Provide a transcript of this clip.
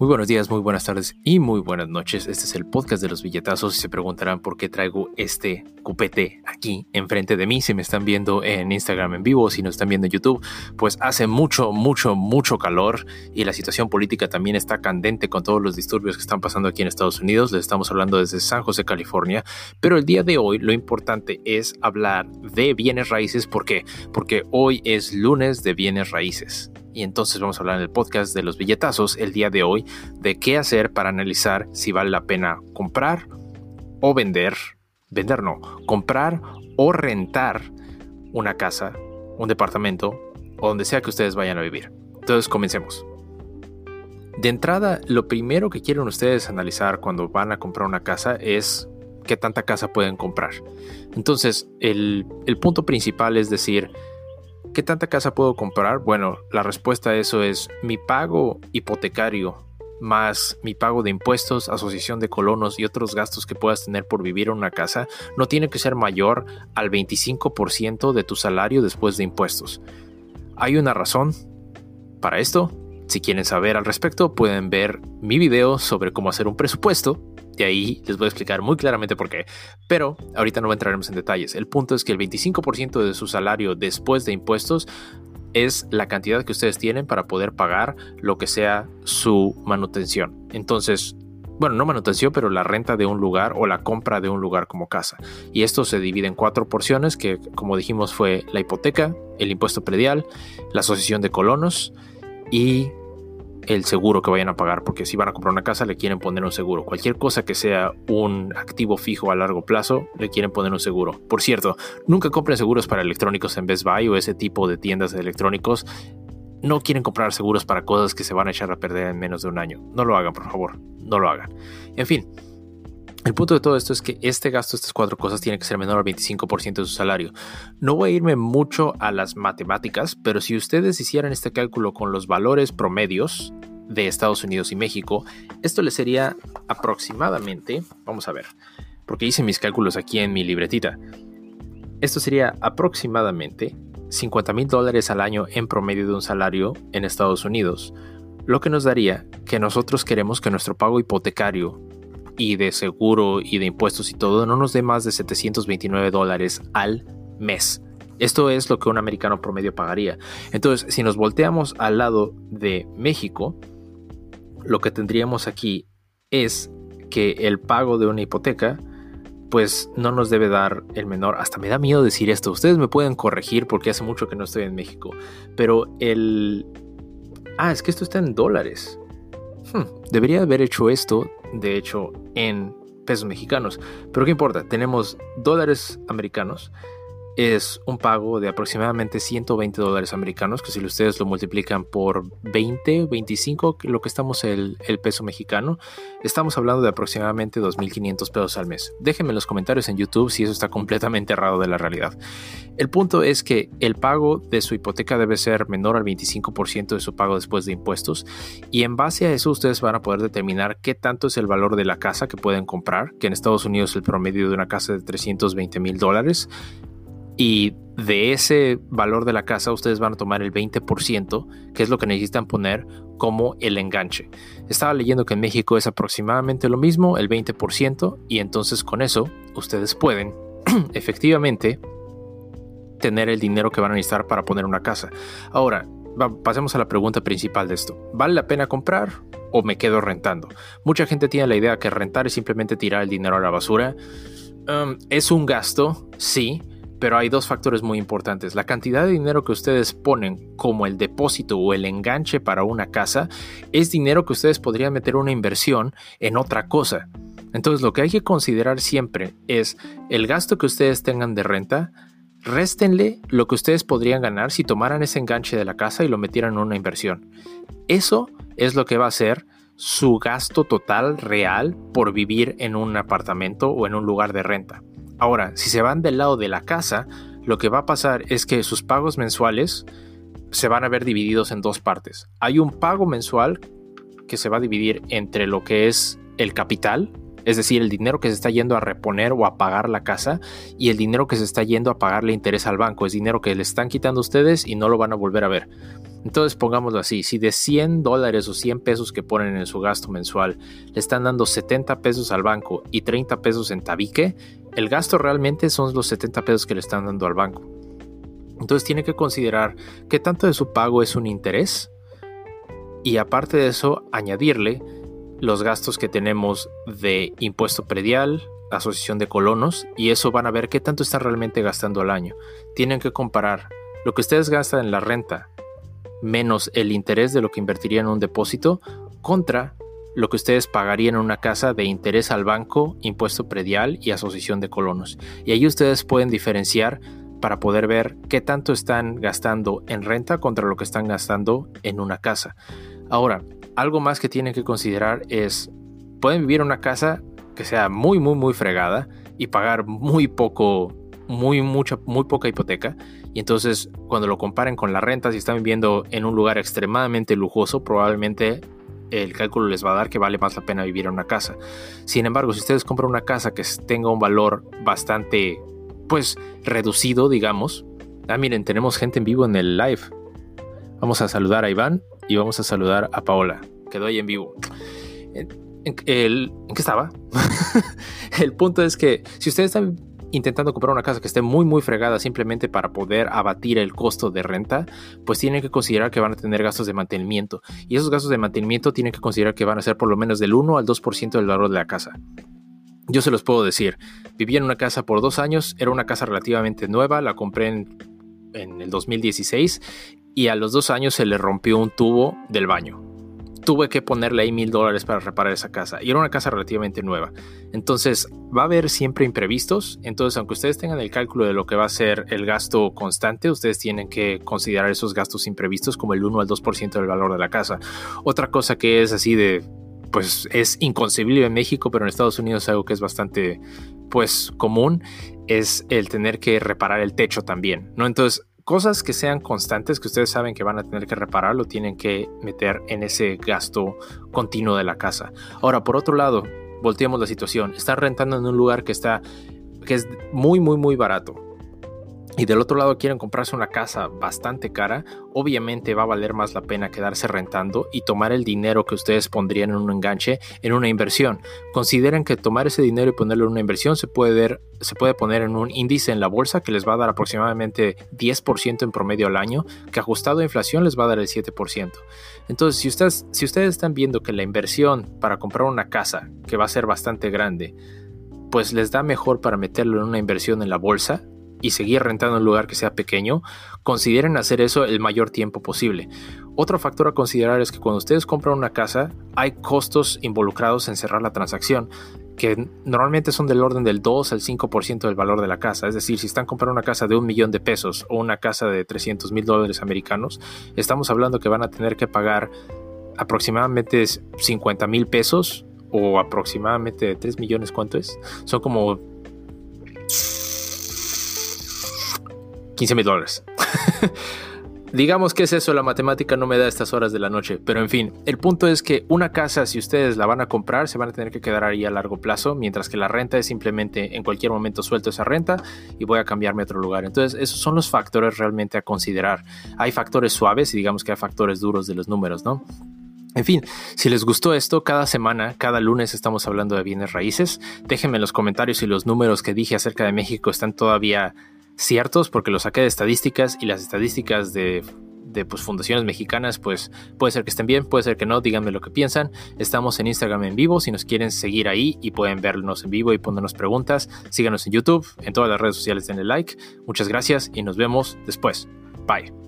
Muy buenos días, muy buenas tardes y muy buenas noches. Este es el podcast de los billetazos y se preguntarán por qué traigo este cupete aquí enfrente de mí. Si me están viendo en Instagram en vivo, si nos están viendo en YouTube, pues hace mucho, mucho, mucho calor y la situación política también está candente con todos los disturbios que están pasando aquí en Estados Unidos. Les estamos hablando desde San José, California. Pero el día de hoy lo importante es hablar de bienes raíces. ¿Por qué? Porque hoy es lunes de bienes raíces y entonces vamos a hablar en el podcast de los billetazos el día de hoy de qué hacer para analizar si vale la pena comprar o vender, vender no, comprar o rentar una casa, un departamento o donde sea que ustedes vayan a vivir. Entonces comencemos. De entrada, lo primero que quieren ustedes analizar cuando van a comprar una casa es qué tanta casa pueden comprar. Entonces, el, el punto principal es decir, ¿Qué tanta casa puedo comprar? Bueno, la respuesta a eso es mi pago hipotecario más mi pago de impuestos, asociación de colonos y otros gastos que puedas tener por vivir en una casa no tiene que ser mayor al 25% de tu salario después de impuestos. ¿Hay una razón para esto? Si quieren saber al respecto, pueden ver mi video sobre cómo hacer un presupuesto y ahí les voy a explicar muy claramente por qué. Pero ahorita no entraremos en detalles. El punto es que el 25% de su salario después de impuestos es la cantidad que ustedes tienen para poder pagar lo que sea su manutención. Entonces, bueno, no manutención, pero la renta de un lugar o la compra de un lugar como casa. Y esto se divide en cuatro porciones que, como dijimos, fue la hipoteca, el impuesto predial, la asociación de colonos y el seguro que vayan a pagar, porque si van a comprar una casa le quieren poner un seguro. Cualquier cosa que sea un activo fijo a largo plazo, le quieren poner un seguro. Por cierto, nunca compren seguros para electrónicos en Best Buy o ese tipo de tiendas de electrónicos. No quieren comprar seguros para cosas que se van a echar a perder en menos de un año. No lo hagan, por favor. No lo hagan. En fin, el punto de todo esto es que este gasto, estas cuatro cosas, tiene que ser menor al 25% de su salario. No voy a irme mucho a las matemáticas, pero si ustedes hicieran este cálculo con los valores promedios de Estados Unidos y México, esto le sería aproximadamente, vamos a ver, porque hice mis cálculos aquí en mi libretita, esto sería aproximadamente 50 mil dólares al año en promedio de un salario en Estados Unidos, lo que nos daría que nosotros queremos que nuestro pago hipotecario y de seguro y de impuestos y todo no nos dé más de 729 dólares al mes. Esto es lo que un americano promedio pagaría. Entonces, si nos volteamos al lado de México, lo que tendríamos aquí es que el pago de una hipoteca pues no nos debe dar el menor. Hasta me da miedo decir esto. Ustedes me pueden corregir porque hace mucho que no estoy en México. Pero el... Ah, es que esto está en dólares. Hmm, debería haber hecho esto, de hecho, en pesos mexicanos. Pero ¿qué importa? Tenemos dólares americanos es un pago de aproximadamente 120 dólares americanos, que si ustedes lo multiplican por 20, 25, lo que estamos el, el peso mexicano, estamos hablando de aproximadamente 2.500 pesos al mes. Déjenme en los comentarios en YouTube si eso está completamente errado de la realidad. El punto es que el pago de su hipoteca debe ser menor al 25% de su pago después de impuestos y en base a eso ustedes van a poder determinar qué tanto es el valor de la casa que pueden comprar, que en Estados Unidos el promedio de una casa es de 320 mil dólares y de ese valor de la casa ustedes van a tomar el 20%, que es lo que necesitan poner como el enganche. Estaba leyendo que en México es aproximadamente lo mismo, el 20%, y entonces con eso ustedes pueden efectivamente tener el dinero que van a necesitar para poner una casa. Ahora, pasemos a la pregunta principal de esto. ¿Vale la pena comprar o me quedo rentando? Mucha gente tiene la idea que rentar es simplemente tirar el dinero a la basura. Um, es un gasto, sí, pero hay dos factores muy importantes. La cantidad de dinero que ustedes ponen como el depósito o el enganche para una casa es dinero que ustedes podrían meter una inversión en otra cosa. Entonces lo que hay que considerar siempre es el gasto que ustedes tengan de renta, réstenle lo que ustedes podrían ganar si tomaran ese enganche de la casa y lo metieran en una inversión. Eso es lo que va a ser su gasto total real por vivir en un apartamento o en un lugar de renta. Ahora, si se van del lado de la casa, lo que va a pasar es que sus pagos mensuales se van a ver divididos en dos partes. Hay un pago mensual que se va a dividir entre lo que es el capital, es decir, el dinero que se está yendo a reponer o a pagar la casa y el dinero que se está yendo a pagarle interés al banco, es dinero que le están quitando ustedes y no lo van a volver a ver. Entonces pongámoslo así, si de 100 dólares o 100 pesos que ponen en su gasto mensual le están dando 70 pesos al banco y 30 pesos en tabique, el gasto realmente son los 70 pesos que le están dando al banco. Entonces tiene que considerar qué tanto de su pago es un interés y aparte de eso añadirle los gastos que tenemos de impuesto predial, asociación de colonos y eso van a ver qué tanto están realmente gastando al año. Tienen que comparar lo que ustedes gastan en la renta menos el interés de lo que invertirían en un depósito contra lo que ustedes pagarían en una casa de interés al banco, impuesto predial y asociación de colonos. Y ahí ustedes pueden diferenciar para poder ver qué tanto están gastando en renta contra lo que están gastando en una casa. Ahora, algo más que tienen que considerar es, pueden vivir en una casa que sea muy, muy, muy fregada y pagar muy poco, muy, mucha, muy poca hipoteca. Entonces, cuando lo comparen con la renta, si están viviendo en un lugar extremadamente lujoso, probablemente el cálculo les va a dar que vale más la pena vivir en una casa. Sin embargo, si ustedes compran una casa que tenga un valor bastante, pues, reducido, digamos. Ah, miren, tenemos gente en vivo en el live. Vamos a saludar a Iván y vamos a saludar a Paola. Quedó ahí en vivo. ¿En, ¿en qué estaba? el punto es que si ustedes están intentando comprar una casa que esté muy muy fregada simplemente para poder abatir el costo de renta, pues tienen que considerar que van a tener gastos de mantenimiento. Y esos gastos de mantenimiento tienen que considerar que van a ser por lo menos del 1 al 2% del valor de la casa. Yo se los puedo decir, viví en una casa por dos años, era una casa relativamente nueva, la compré en, en el 2016 y a los dos años se le rompió un tubo del baño tuve que ponerle ahí mil dólares para reparar esa casa. Y era una casa relativamente nueva. Entonces, va a haber siempre imprevistos. Entonces, aunque ustedes tengan el cálculo de lo que va a ser el gasto constante, ustedes tienen que considerar esos gastos imprevistos como el 1 al 2% del valor de la casa. Otra cosa que es así de, pues es inconcebible en México, pero en Estados Unidos algo que es bastante, pues, común, es el tener que reparar el techo también, ¿no? Entonces, cosas que sean constantes, que ustedes saben que van a tener que reparar, lo tienen que meter en ese gasto continuo de la casa. Ahora, por otro lado, volteemos la situación. Están rentando en un lugar que está que es muy muy muy barato y del otro lado quieren comprarse una casa bastante cara, obviamente va a valer más la pena quedarse rentando y tomar el dinero que ustedes pondrían en un enganche en una inversión. Consideren que tomar ese dinero y ponerlo en una inversión se puede, se puede poner en un índice en la bolsa que les va a dar aproximadamente 10% en promedio al año, que ajustado a inflación les va a dar el 7%. Entonces, si ustedes, si ustedes están viendo que la inversión para comprar una casa, que va a ser bastante grande, pues les da mejor para meterlo en una inversión en la bolsa, y seguir rentando en un lugar que sea pequeño, consideren hacer eso el mayor tiempo posible. Otro factor a considerar es que cuando ustedes compran una casa, hay costos involucrados en cerrar la transacción que normalmente son del orden del 2 al 5% del valor de la casa. Es decir, si están comprando una casa de un millón de pesos o una casa de 300 mil dólares americanos, estamos hablando que van a tener que pagar aproximadamente 50 mil pesos o aproximadamente 3 millones, ¿cuánto es? Son como 15 mil dólares. Digamos que es eso, la matemática no me da estas horas de la noche, pero en fin, el punto es que una casa, si ustedes la van a comprar, se van a tener que quedar ahí a largo plazo, mientras que la renta es simplemente en cualquier momento suelto esa renta y voy a cambiarme a otro lugar. Entonces, esos son los factores realmente a considerar. Hay factores suaves y digamos que hay factores duros de los números, ¿no? En fin, si les gustó esto, cada semana, cada lunes estamos hablando de bienes raíces. Déjenme en los comentarios si los números que dije acerca de México están todavía ciertos porque los saqué de estadísticas y las estadísticas de, pues, fundaciones mexicanas, pues puede ser que estén bien, puede ser que no, díganme lo que piensan. Estamos en Instagram en vivo, si nos quieren seguir ahí y pueden vernos en vivo y ponernos preguntas, síganos en YouTube, en todas las redes sociales denle like. Muchas gracias y nos vemos después. Bye.